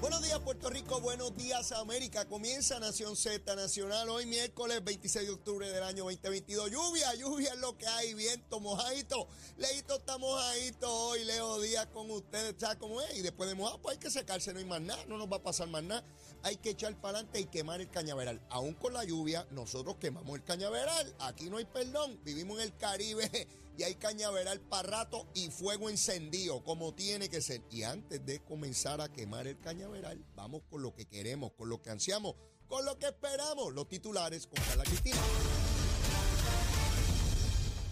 Buenos días Puerto Rico, buenos días América. Comienza Nación Z Nacional hoy miércoles 26 de octubre del año 2022. Lluvia, lluvia es lo que hay, viento, mojadito. Leito está mojadito hoy, Leo Díaz con ustedes, ¿sabes cómo es? Y después de mojado, pues hay que secarse, no hay más nada, no nos va a pasar más nada. Hay que echar para adelante y quemar el cañaveral. Aún con la lluvia, nosotros quemamos el cañaveral. Aquí no hay perdón, vivimos en el Caribe y hay cañaveral para rato y fuego encendido, como tiene que ser. Y antes de comenzar a quemar el cañaveral, vamos con lo que queremos, con lo que ansiamos, con lo que esperamos. Los titulares con Carla Cristina.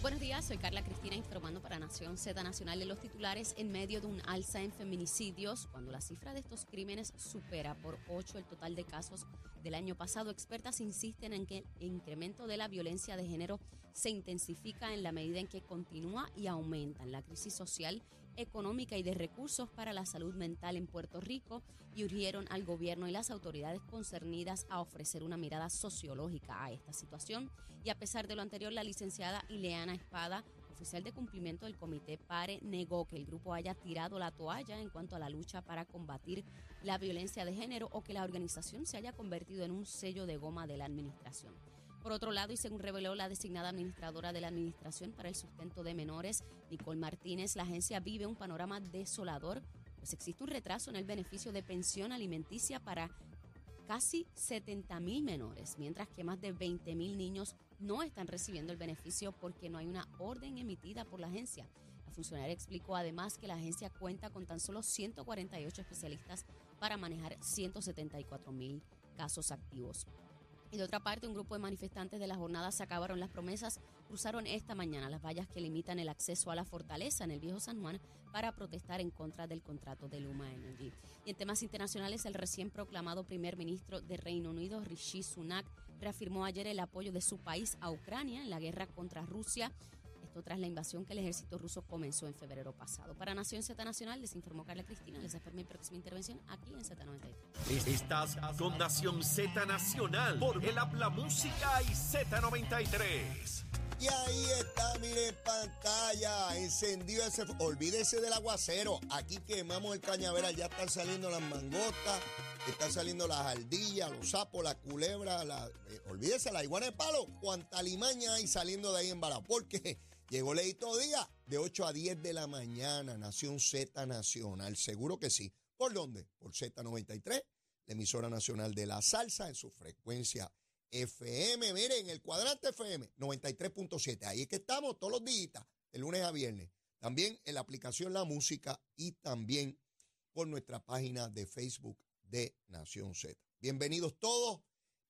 Buenos días, soy Carla Cristina informando para Nación Z Nacional de los titulares en medio de un alza en feminicidios. Cuando la cifra de estos crímenes supera por 8 el total de casos del año pasado, expertas insisten en que el incremento de la violencia de género se intensifica en la medida en que continúa y aumenta la crisis social, económica y de recursos para la salud mental en Puerto Rico y urgieron al gobierno y las autoridades concernidas a ofrecer una mirada sociológica a esta situación. Y a pesar de lo anterior, la licenciada Ileana Espada, oficial de cumplimiento del Comité PARE, negó que el grupo haya tirado la toalla en cuanto a la lucha para combatir la violencia de género o que la organización se haya convertido en un sello de goma de la administración. Por otro lado, y según reveló la designada administradora de la Administración para el Sustento de Menores, Nicole Martínez, la agencia vive un panorama desolador, pues existe un retraso en el beneficio de pensión alimenticia para casi 70 mil menores, mientras que más de 20 mil niños no están recibiendo el beneficio porque no hay una orden emitida por la agencia. La funcionaria explicó además que la agencia cuenta con tan solo 148 especialistas para manejar 174 mil casos activos. Y de otra parte, un grupo de manifestantes de la jornada se acabaron las promesas, cruzaron esta mañana las vallas que limitan el acceso a la fortaleza en el viejo San Juan para protestar en contra del contrato de Luma Energy. Y en temas internacionales, el recién proclamado primer ministro de Reino Unido, Rishi Sunak, reafirmó ayer el apoyo de su país a Ucrania en la guerra contra Rusia esto tras la invasión que el ejército ruso comenzó en febrero pasado. Para Nación Z Nacional, les informó Carla Cristina. Les espero mi próxima intervención aquí en Z93. Estás con Nación Z Nacional por el Habla Música y Z93. Y ahí está, mire en pantalla, encendido ese. Olvídese del aguacero. Aquí quemamos el cañaveral, ya están saliendo las mangostas, están saliendo las ardillas, los sapos, las culebras, la, eh, olvídese la iguana de palo, cuanta limaña hay saliendo de ahí en bala. Porque llegó Leito Día de 8 a 10 de la mañana, Nación Z Nacional. Seguro que sí. ¿Por dónde? Por Z93, la emisora nacional de la salsa en su frecuencia FM, miren, el cuadrante FM 93.7. Ahí es que estamos todos los días, de lunes a viernes. También en la aplicación La Música y también por nuestra página de Facebook de Nación Z. Bienvenidos todos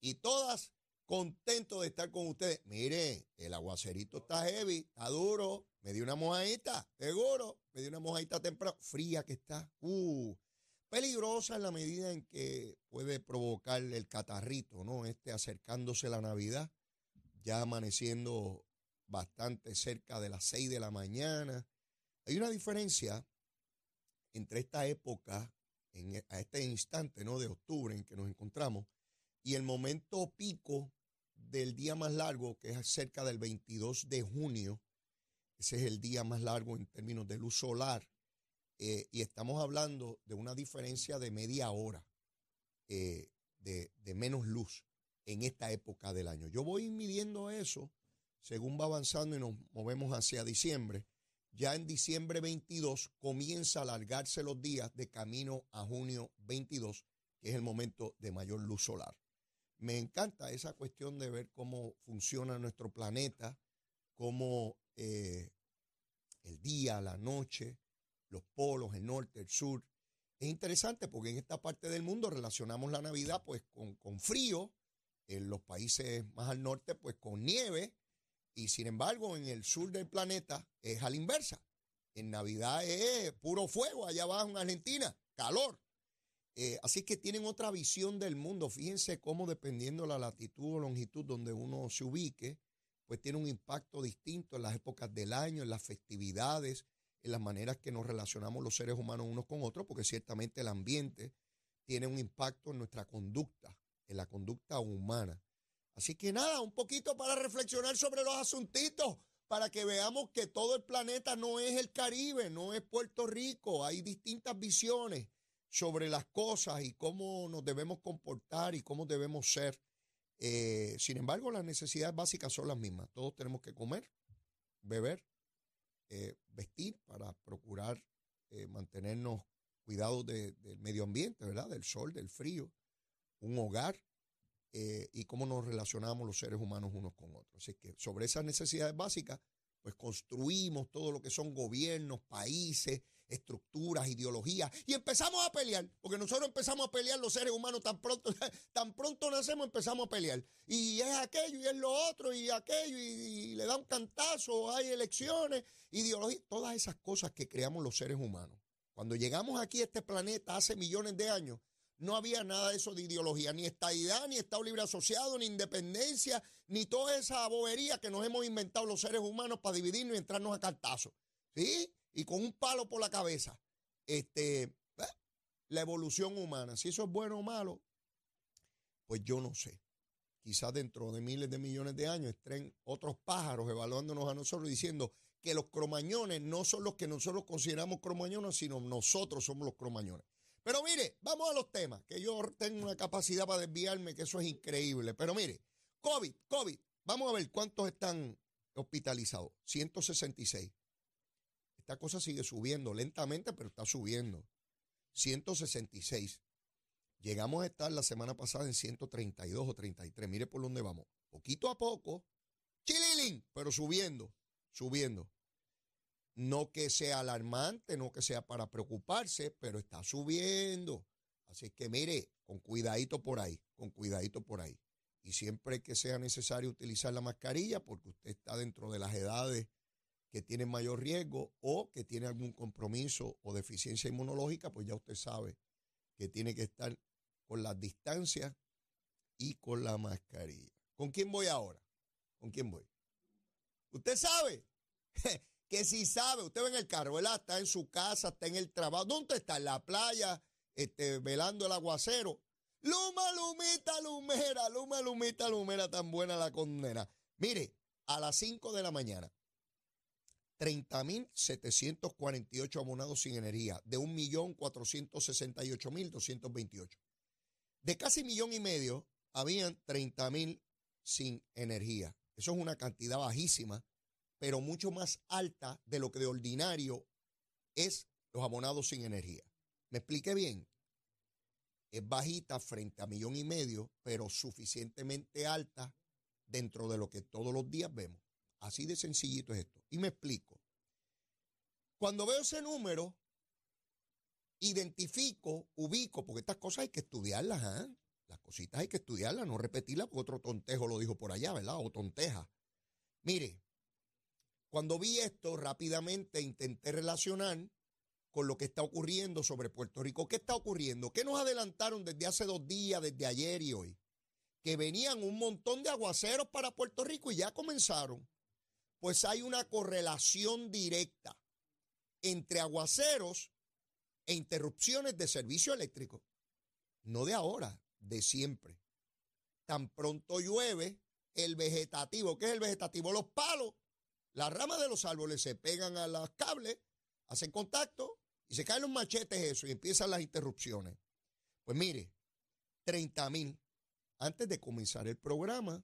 y todas. Contento de estar con ustedes. Mire, el aguacerito está heavy, está duro. Me dio una mojadita, seguro. Me dio una mojadita temprano. Fría que está. Uh, peligrosa en la medida en que puede provocar el catarrito, ¿no? Este acercándose la Navidad, ya amaneciendo bastante cerca de las 6 de la mañana. Hay una diferencia entre esta época, en, a este instante, ¿no? De octubre en que nos encontramos, y el momento pico del día más largo, que es cerca del 22 de junio. Ese es el día más largo en términos de luz solar eh, y estamos hablando de una diferencia de media hora eh, de, de, menos luz en esta época del año. Yo voy midiendo eso según va avanzando y nos movemos hacia diciembre. Ya en diciembre 22 comienza a alargarse los días de camino a junio 22, que es el momento de mayor luz solar. Me encanta esa cuestión de ver cómo funciona nuestro planeta, cómo eh, el día, la noche, los polos, el norte, el sur. Es interesante porque en esta parte del mundo relacionamos la Navidad pues con, con frío, en los países más al norte pues con nieve y sin embargo en el sur del planeta es a la inversa. En Navidad es puro fuego allá abajo en Argentina, calor. Eh, así que tienen otra visión del mundo. Fíjense cómo dependiendo de la latitud o longitud donde uno se ubique, pues tiene un impacto distinto en las épocas del año, en las festividades, en las maneras que nos relacionamos los seres humanos unos con otros, porque ciertamente el ambiente tiene un impacto en nuestra conducta, en la conducta humana. Así que nada, un poquito para reflexionar sobre los asuntitos, para que veamos que todo el planeta no es el Caribe, no es Puerto Rico, hay distintas visiones sobre las cosas y cómo nos debemos comportar y cómo debemos ser. Eh, sin embargo, las necesidades básicas son las mismas. Todos tenemos que comer, beber, eh, vestir para procurar eh, mantenernos cuidados del medio ambiente, ¿verdad? Del sol, del frío, un hogar y cómo nos relacionamos los seres humanos unos con otros. Así que sobre esas necesidades básicas, pues construimos todo lo que son gobiernos, países, estructuras, ideologías, y empezamos a pelear, porque nosotros empezamos a pelear los seres humanos tan pronto, tan pronto nacemos, empezamos a pelear. Y es aquello, y es lo otro, y aquello, y, le da un cantazo, hay elecciones, ideología, todas esas cosas que creamos los seres humanos. Cuando llegamos aquí a este planeta hace millones de años, no había nada de eso de ideología, ni estadidad, ni Estado Libre Asociado, ni independencia, ni toda esa bobería que nos hemos inventado los seres humanos para dividirnos y entrarnos a cartazo. ¿Sí? Y con un palo por la cabeza. Este, eh, la evolución humana, si eso es bueno o malo, pues yo no sé. Quizás dentro de miles de millones de años estén otros pájaros evaluándonos a nosotros diciendo que los cromañones no son los que nosotros consideramos cromañones, sino nosotros somos los cromañones. Pero mire, vamos a los temas, que yo tengo una capacidad para desviarme, que eso es increíble. Pero mire, COVID, COVID, vamos a ver cuántos están hospitalizados. 166. Esta cosa sigue subiendo lentamente, pero está subiendo. 166. Llegamos a estar la semana pasada en 132 o 33. Mire por dónde vamos. Poquito a poco. Chililín, pero subiendo, subiendo. No que sea alarmante, no que sea para preocuparse, pero está subiendo. Así que mire, con cuidadito por ahí, con cuidadito por ahí. Y siempre que sea necesario utilizar la mascarilla, porque usted está dentro de las edades que tiene mayor riesgo o que tiene algún compromiso o deficiencia inmunológica, pues ya usted sabe que tiene que estar con las distancias y con la mascarilla. ¿Con quién voy ahora? ¿Con quién voy? Usted sabe que si sabe, usted va en el carro, ¿verdad? Está en su casa, está en el trabajo. ¿Dónde está? En la playa, este, velando el aguacero. Luma, lumita, lumera, luma, lumita, lumera, tan buena la condena. Mire, a las 5 de la mañana, 30.748 abonados sin energía, de 1.468.228. De casi millón y medio, habían 30.000 sin energía. Eso es una cantidad bajísima, pero mucho más alta de lo que de ordinario es los abonados sin energía. ¿Me expliqué bien? Es bajita frente a millón y medio, pero suficientemente alta dentro de lo que todos los días vemos. Así de sencillito es esto. Y me explico. Cuando veo ese número, identifico, ubico, porque estas cosas hay que estudiarlas, ¿ah? Las cositas hay que estudiarlas, no repetirlas, porque otro tontejo lo dijo por allá, ¿verdad? O tonteja. Mire, cuando vi esto, rápidamente intenté relacionar con lo que está ocurriendo sobre Puerto Rico. ¿Qué está ocurriendo? ¿Qué nos adelantaron desde hace dos días, desde ayer y hoy? Que venían un montón de aguaceros para Puerto Rico y ya comenzaron pues hay una correlación directa entre aguaceros e interrupciones de servicio eléctrico. No de ahora, de siempre. Tan pronto llueve, el vegetativo, ¿qué es el vegetativo? Los palos, las ramas de los árboles se pegan a los cables, hacen contacto y se caen los machetes eso y empiezan las interrupciones. Pues mire, 30 mil. Antes de comenzar el programa,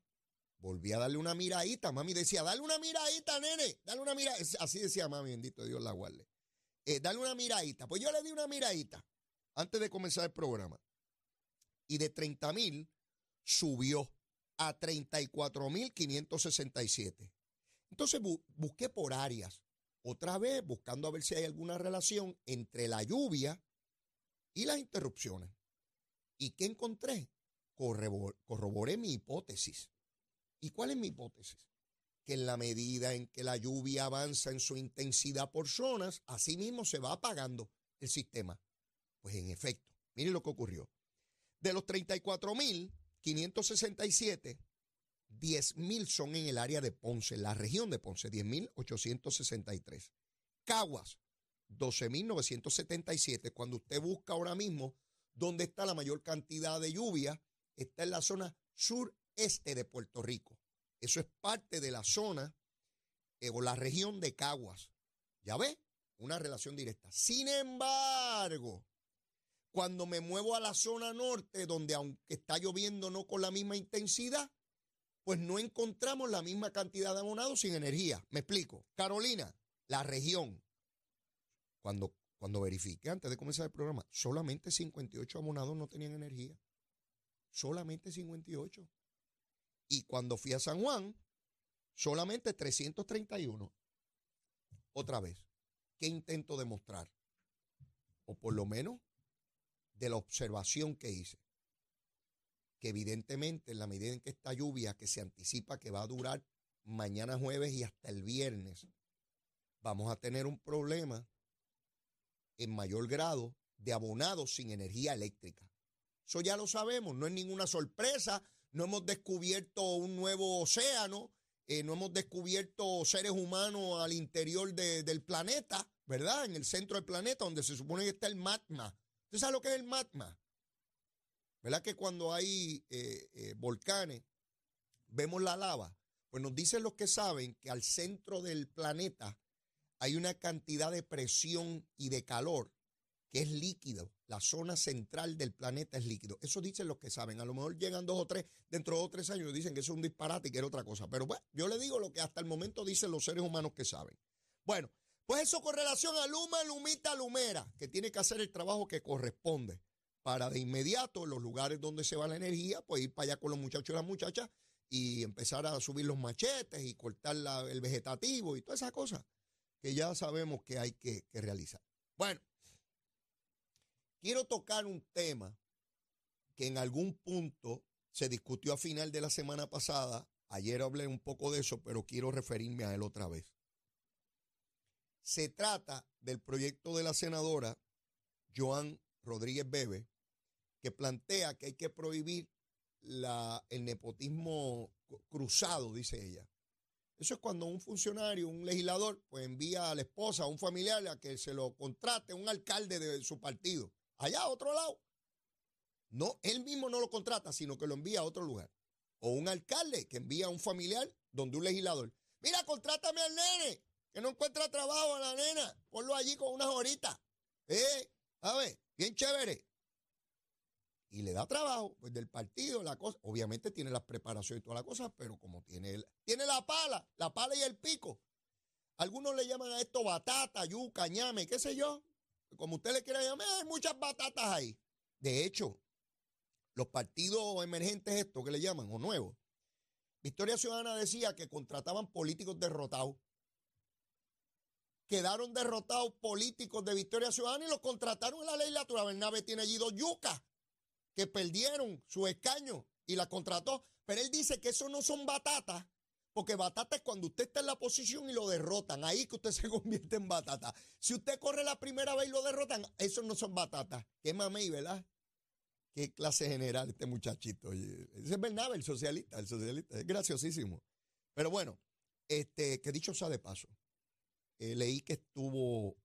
Volví a darle una miradita. Mami decía, dale una miradita, nene. Dale una miradita. Así decía mami, bendito Dios la guarde. Eh, dale una miradita. Pues yo le di una miradita antes de comenzar el programa. Y de 30 mil subió a 34 mil 567. Entonces busqué por áreas. Otra vez buscando a ver si hay alguna relación entre la lluvia y las interrupciones. ¿Y qué encontré? corroboré mi hipótesis. ¿Y cuál es mi hipótesis? que en la medida en que la lluvia avanza en su intensidad por zonas, así mismo se va apagando el sistema. Pues en efecto, miren lo que ocurrió. De los 34.567, 10.000 son en el área de Ponce, en la región de Ponce, 10.863. Caguas, 12.977. Cuando usted busca ahora mismo dónde está la mayor cantidad de lluvia, está en la zona sureste de Puerto Rico. Eso es parte de la zona eh, o la región de Caguas. ¿Ya ve? Una relación directa. Sin embargo, cuando me muevo a la zona norte, donde aunque está lloviendo no con la misma intensidad, pues no encontramos la misma cantidad de abonados sin energía. Me explico. Carolina, la región, cuando, cuando verifiqué antes de comenzar el programa, solamente 58 abonados no tenían energía. Solamente 58. Y cuando fui a San Juan, solamente 331. Otra vez, ¿qué intento demostrar? O por lo menos de la observación que hice. Que evidentemente en la medida en que esta lluvia que se anticipa que va a durar mañana jueves y hasta el viernes, vamos a tener un problema en mayor grado de abonados sin energía eléctrica. Eso ya lo sabemos, no es ninguna sorpresa, no hemos descubierto un nuevo océano, eh, no hemos descubierto seres humanos al interior del planeta, ¿verdad? En el centro del planeta, donde se supone que está el magma. ¿Usted sabe lo que es el magma? ¿Verdad que cuando hay eh, eh, volcanes vemos la lava? Pues nos dicen los que saben que al centro del planeta hay una cantidad de presión y de calor que es líquido. La zona central del planeta es líquido. Eso dicen los que saben. A lo mejor llegan dos o tres, dentro de dos o tres años dicen que eso es un disparate y que era otra cosa. Pero bueno, yo le digo lo que hasta el momento dicen los seres humanos que saben. Bueno, pues eso con relación a Luma, Lumita, Lumera, que tiene que hacer el trabajo que corresponde para de inmediato los lugares donde se va la energía, pues ir para allá con los muchachos y las muchachas y empezar a subir los machetes y cortar el vegetativo y todas esas cosas que ya sabemos que hay que, realizar. Bueno, quiero tocar un tema que en algún punto se discutió a final de la semana pasada. Ayer hablé un poco de eso, pero quiero referirme a él otra vez. Se trata del proyecto de la senadora Joan Rodríguez Bebe, que plantea que hay que prohibir el nepotismo cruzado, dice ella. Eso es cuando un funcionario, un legislador, pues envía a la esposa, a un familiar a que se lo contrate un alcalde de su partido, allá a otro lado. No, él mismo no lo contrata, sino que lo envía a otro lugar. O un alcalde que envía a un familiar donde un legislador. Mira, contrátame al nene, que no encuentra trabajo a la nena. Ponlo allí con unas horitas. Eh, a ver, bien chévere y le da trabajo, pues del partido, la cosa, obviamente tiene las preparaciones y todas las cosas, pero como tiene, tiene la pala, la pala y el pico. Algunos le llaman a esto batata, yuca, ñame, qué sé yo. Como usted le quiera llamar, hay muchas batatas ahí. De hecho, los partidos emergentes estos que le llaman, o nuevos, Victoria Ciudadana decía que contrataban políticos derrotados. Quedaron derrotados políticos de Victoria Ciudadana y los contrataron en la legislatura. Bernabe tiene allí dos yucas que perdieron su escaño y la contrató. Pero él dice que eso no son batatas, porque batata es cuando usted está en la posición y lo derrotan. Ahí que usted se convierte en batata. Si usted corre la primera vez y lo derrotan, eso no son batatas. Qué mamey, ¿verdad? Qué clase general este muchachito. Ese es Bernabe, el socialista, el socialista. Es graciosísimo. Pero bueno, este, que dicho sea de paso, eh, leí que estuvo,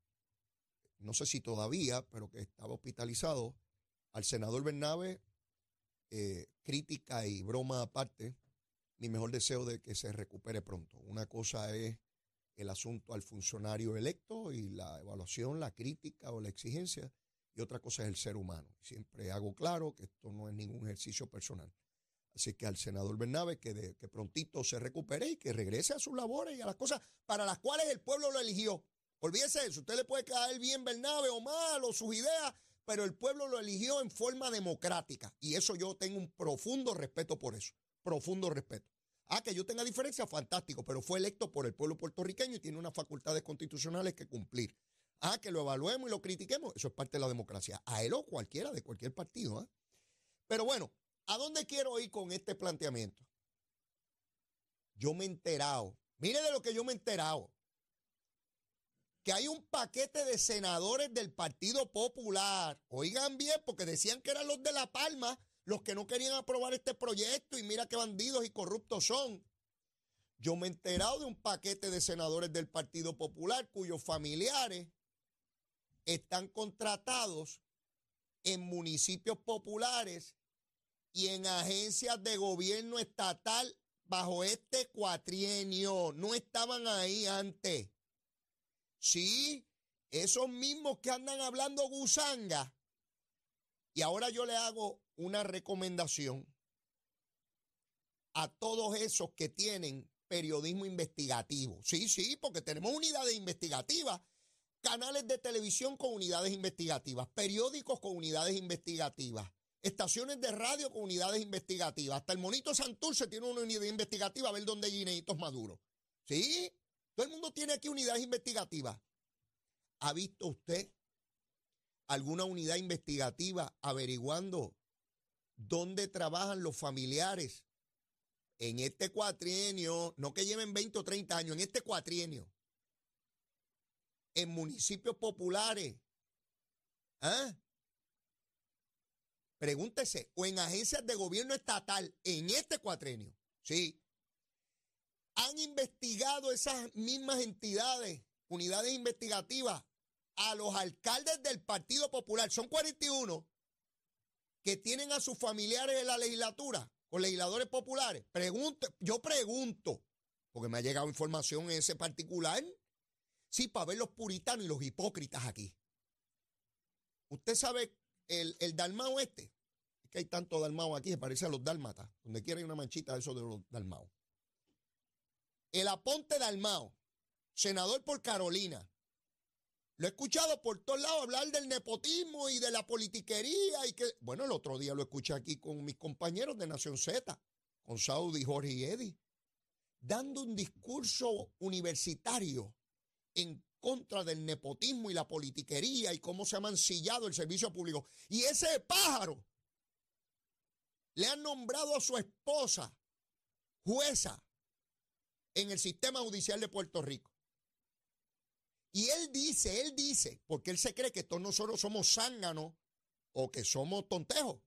no sé si todavía, pero que estaba hospitalizado al senador Bernabe, eh, crítica y broma aparte, mi mejor deseo de que se recupere pronto. Una cosa es el asunto al funcionario electo y la evaluación, la crítica o la exigencia, y otra cosa es el ser humano. Siempre hago claro que esto no es ningún ejercicio personal. Así que al senador Bernabe que, que prontito se recupere y que regrese a sus labores y a las cosas para las cuales el pueblo lo eligió. Olvídese de eso. Usted le puede caer bien Bernabe o mal o sus ideas, pero el pueblo lo eligió en forma democrática y eso yo tengo un profundo respeto por eso, profundo respeto. Ah, que yo tenga diferencia, fantástico, pero fue electo por el pueblo puertorriqueño y tiene unas facultades constitucionales que cumplir. Ah, que lo evaluemos y lo critiquemos, eso es parte de la democracia. A él o cualquiera de cualquier partido. ¿ah? Pero bueno, ¿a dónde quiero ir con este planteamiento? Yo me he enterado, Mire de lo que yo me he enterado. Que hay un paquete de senadores del Partido Popular. Oigan bien, porque decían que eran los de La Palma los que no querían aprobar este proyecto y mira qué bandidos y corruptos son. Yo me he enterado de un paquete de senadores del Partido Popular cuyos familiares están contratados en municipios populares y en agencias de gobierno estatal bajo este cuatrienio. No estaban ahí antes. Sí, esos mismos que andan hablando gusanga. Y ahora yo le hago una recomendación a todos esos que tienen periodismo investigativo. Sí, sí, porque tenemos unidades investigativas, canales de televisión con unidades investigativas, periódicos con unidades investigativas, estaciones de radio con unidades investigativas. Hasta el monito Santurce tiene una unidad investigativa a ver dónde hay guineitos maduros. ¿Sí? Todo el mundo tiene aquí unidades investigativas. ¿Ha visto usted alguna unidad investigativa averiguando dónde trabajan los familiares en este cuatrienio, no que lleven 20 o 30 años, en este cuatrienio, en municipios populares? ¿Ah? Pregúntese, o en agencias de gobierno estatal en este cuatrenio, sí. Han investigado esas mismas entidades, unidades investigativas, a los alcaldes del Partido Popular. Son 41 que tienen a sus familiares en la legislatura, con legisladores populares. Yo pregunto, porque me ha llegado información en ese particular. Sí, para ver los puritanos y los hipócritas aquí. Usted sabe el, el dalmao este, es que hay tanto dalmao aquí, se parece a los dálmatas, donde quiera hay una manchita de eso de los dalmao. El aponte dalmao, senador por Carolina. Lo he escuchado por todos lados hablar del nepotismo y de la politiquería y que, bueno, el otro día lo escuché aquí con mis compañeros de Nación Z, con Saudi, Jorge y Eddie, dando un discurso universitario en contra del nepotismo y la politiquería y cómo se ha mancillado el servicio público. Y ese pájaro le han nombrado a su esposa jueza en el sistema judicial de Puerto Rico. Y él dice, él dice, porque él se cree que todos nosotros somos zánganos o que somos tontejos,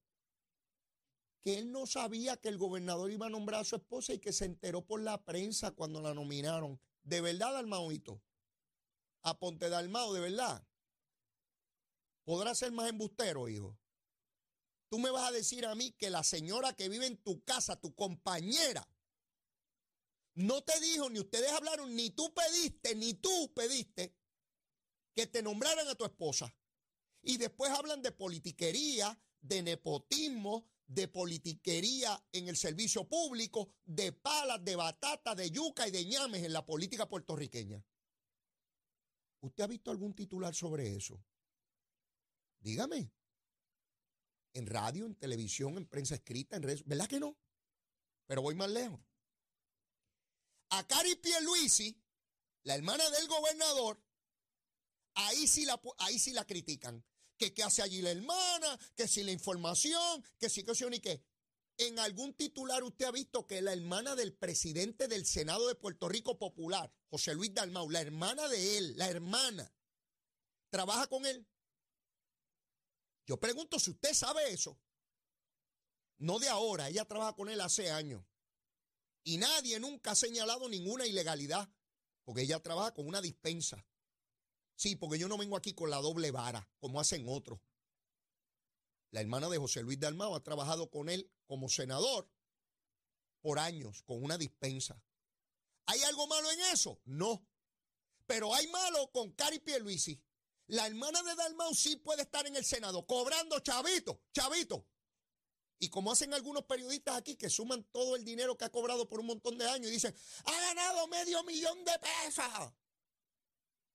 que él no sabía que el gobernador iba a nombrar a su esposa y que se enteró por la prensa cuando la nominaron. De verdad, Dalmauito a Ponte Dalmao, de verdad, podrá ser más embustero, hijo. Tú me vas a decir a mí que la señora que vive en tu casa, tu compañera, no te dijo, ni ustedes hablaron, ni tú pediste, ni tú pediste que te nombraran a tu esposa. Y después hablan de politiquería, de nepotismo, de politiquería en el servicio público, de palas, de batata, de yuca y de ñames en la política puertorriqueña. ¿Usted ha visto algún titular sobre eso? Dígame. En radio, en televisión, en prensa escrita, en redes. ¿Verdad que no? Pero voy más lejos. A Cari Pierluisi, la hermana del gobernador, ahí sí la, ahí sí la critican. Que qué hace allí la hermana, que si la información, que si que si ni qué. En algún titular usted ha visto que la hermana del presidente del Senado de Puerto Rico Popular, José Luis Dalmau, la hermana de él, la hermana, trabaja con él. Yo pregunto si usted sabe eso. No de ahora, ella trabaja con él hace años. Y nadie nunca ha señalado ninguna ilegalidad, porque ella trabaja con una dispensa. Sí, porque yo no vengo aquí con la doble vara, como hacen otros. La hermana de José Luis Dalmau ha trabajado con él como senador por años, con una dispensa. ¿Hay algo malo en eso? No. Pero hay malo con Cari Pierluisi. La hermana de Dalmau sí puede estar en el Senado cobrando chavito, chavito. Y como hacen algunos periodistas aquí que suman todo el dinero que ha cobrado por un montón de años y dicen, ha ganado medio millón de pesos.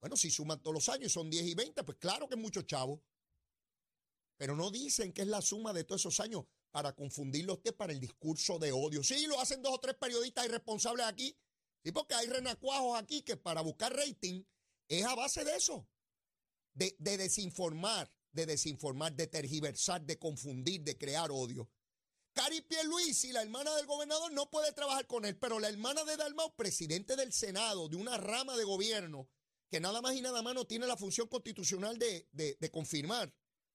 Bueno, si suman todos los años son 10 y 20, pues claro que es mucho chavo. Pero no dicen que es la suma de todos esos años para confundirlo usted para el discurso de odio. Sí, lo hacen dos o tres periodistas irresponsables aquí. Sí, porque hay renacuajos aquí que para buscar rating es a base de eso. De, de desinformar, de desinformar, de tergiversar, de confundir, de crear odio. Cari Pierluisi, la hermana del gobernador, no puede trabajar con él, pero la hermana de Dalmau, presidente del Senado, de una rama de gobierno, que nada más y nada no tiene la función constitucional de, de confirmar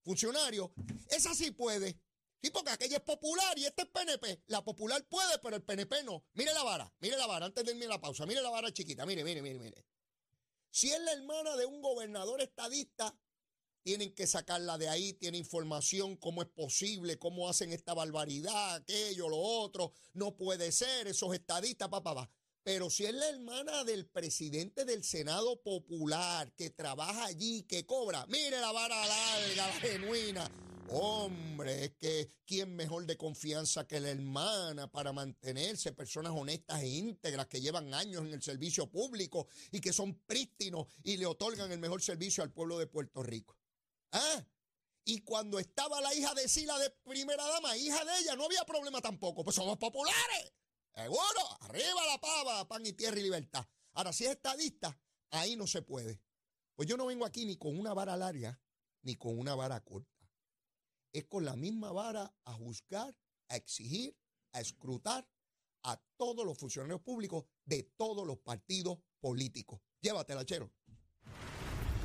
funcionario, esa sí puede. Sí, porque aquella es popular y este es PNP. La popular puede, pero el PNP no. Mire la vara, mire la vara, antes de irme a la pausa. Mire la vara chiquita, mire, mire, mire, mire. Si es la hermana de un gobernador estadista, tienen que sacarla de ahí, tiene información, cómo es posible, cómo hacen esta barbaridad, aquello, lo otro. No puede ser, esos estadistas, papá, papá. Pero si es la hermana del presidente del Senado Popular, que trabaja allí, que cobra, mire la vara larga, la genuina Hombre, es que quién mejor de confianza que la hermana para mantenerse personas honestas e íntegras que llevan años en el servicio público y que son prístinos y le otorgan el mejor servicio al pueblo de Puerto Rico. ¿Ah? Y cuando estaba la hija de Sila de primera dama, hija de ella, no había problema tampoco, pues somos populares. Seguro, arriba la pava, pan y tierra y libertad. Ahora, si es estadista, ahí no se puede. Pues yo no vengo aquí ni con una vara larga, ni con una vara corta es con la misma vara a juzgar, a exigir, a escrutar a todos los funcionarios públicos de todos los partidos políticos. Llévatela, chero.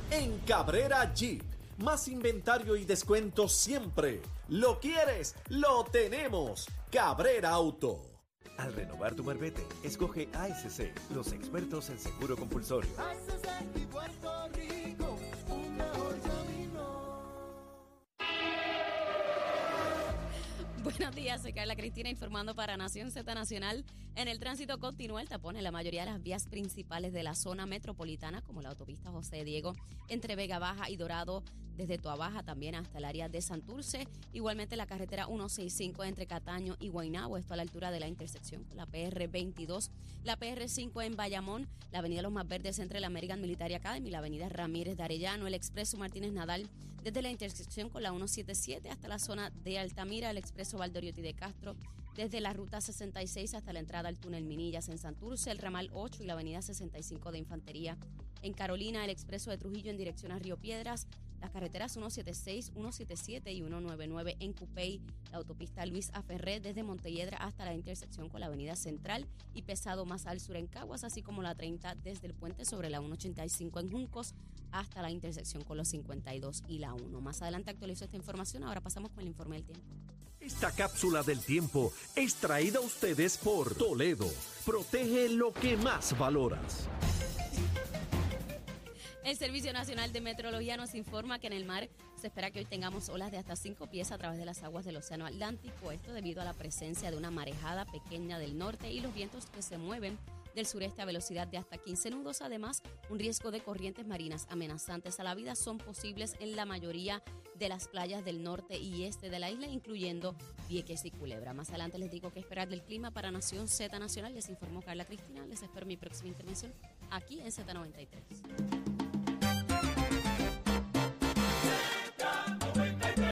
En Cabrera Jeep, más inventario y descuento siempre. ¿Lo quieres? Lo tenemos. Cabrera Auto. Al renovar tu marbete, escoge ASC, los expertos en seguro compulsorio. Buenos días, soy Carla Cristina informando para Nación Z Nacional. En el tránsito continúa el tapón en la mayoría de las vías principales de la zona metropolitana, como la autopista José Diego, entre Vega Baja y Dorado, desde Baja también hasta el área de Santurce. Igualmente la carretera 165 entre Cataño y Guaynabo, esto a la altura de la intersección con la PR 22, la PR 5 en Bayamón, la avenida Los Más Verdes entre la American Military Academy, la avenida Ramírez de Arellano, el expreso Martínez Nadal, desde la intersección con la 177 hasta la zona de Altamira, el expreso Valdoriotti de Castro, desde la ruta 66 hasta la entrada al túnel Minillas en Santurce, el ramal 8 y la avenida 65 de Infantería. En Carolina, el expreso de Trujillo en dirección a Río Piedras, las carreteras 176, 177 y 199 en Cupey, la autopista Luis Aferré desde Montelledra hasta la intersección con la avenida Central y pesado más al sur en Caguas, así como la 30 desde el puente sobre la 185 en Juncos hasta la intersección con los 52 y la 1. Más adelante actualizo esta información, ahora pasamos con el informe del tiempo. Esta cápsula del tiempo es traída a ustedes por Toledo. Protege lo que más valoras. El Servicio Nacional de Meteorología nos informa que en el mar se espera que hoy tengamos olas de hasta 5 pies a través de las aguas del Océano Atlántico. Esto debido a la presencia de una marejada pequeña del norte y los vientos que se mueven del sureste a velocidad de hasta 15 nudos. Además, un riesgo de corrientes marinas amenazantes a la vida son posibles en la mayoría de las playas del norte y este de la isla, incluyendo Vieques y Culebra. Más adelante les digo qué esperar del clima para Nación Z Nacional. Les informó Carla Cristina. Les espero mi próxima intervención aquí en Z93.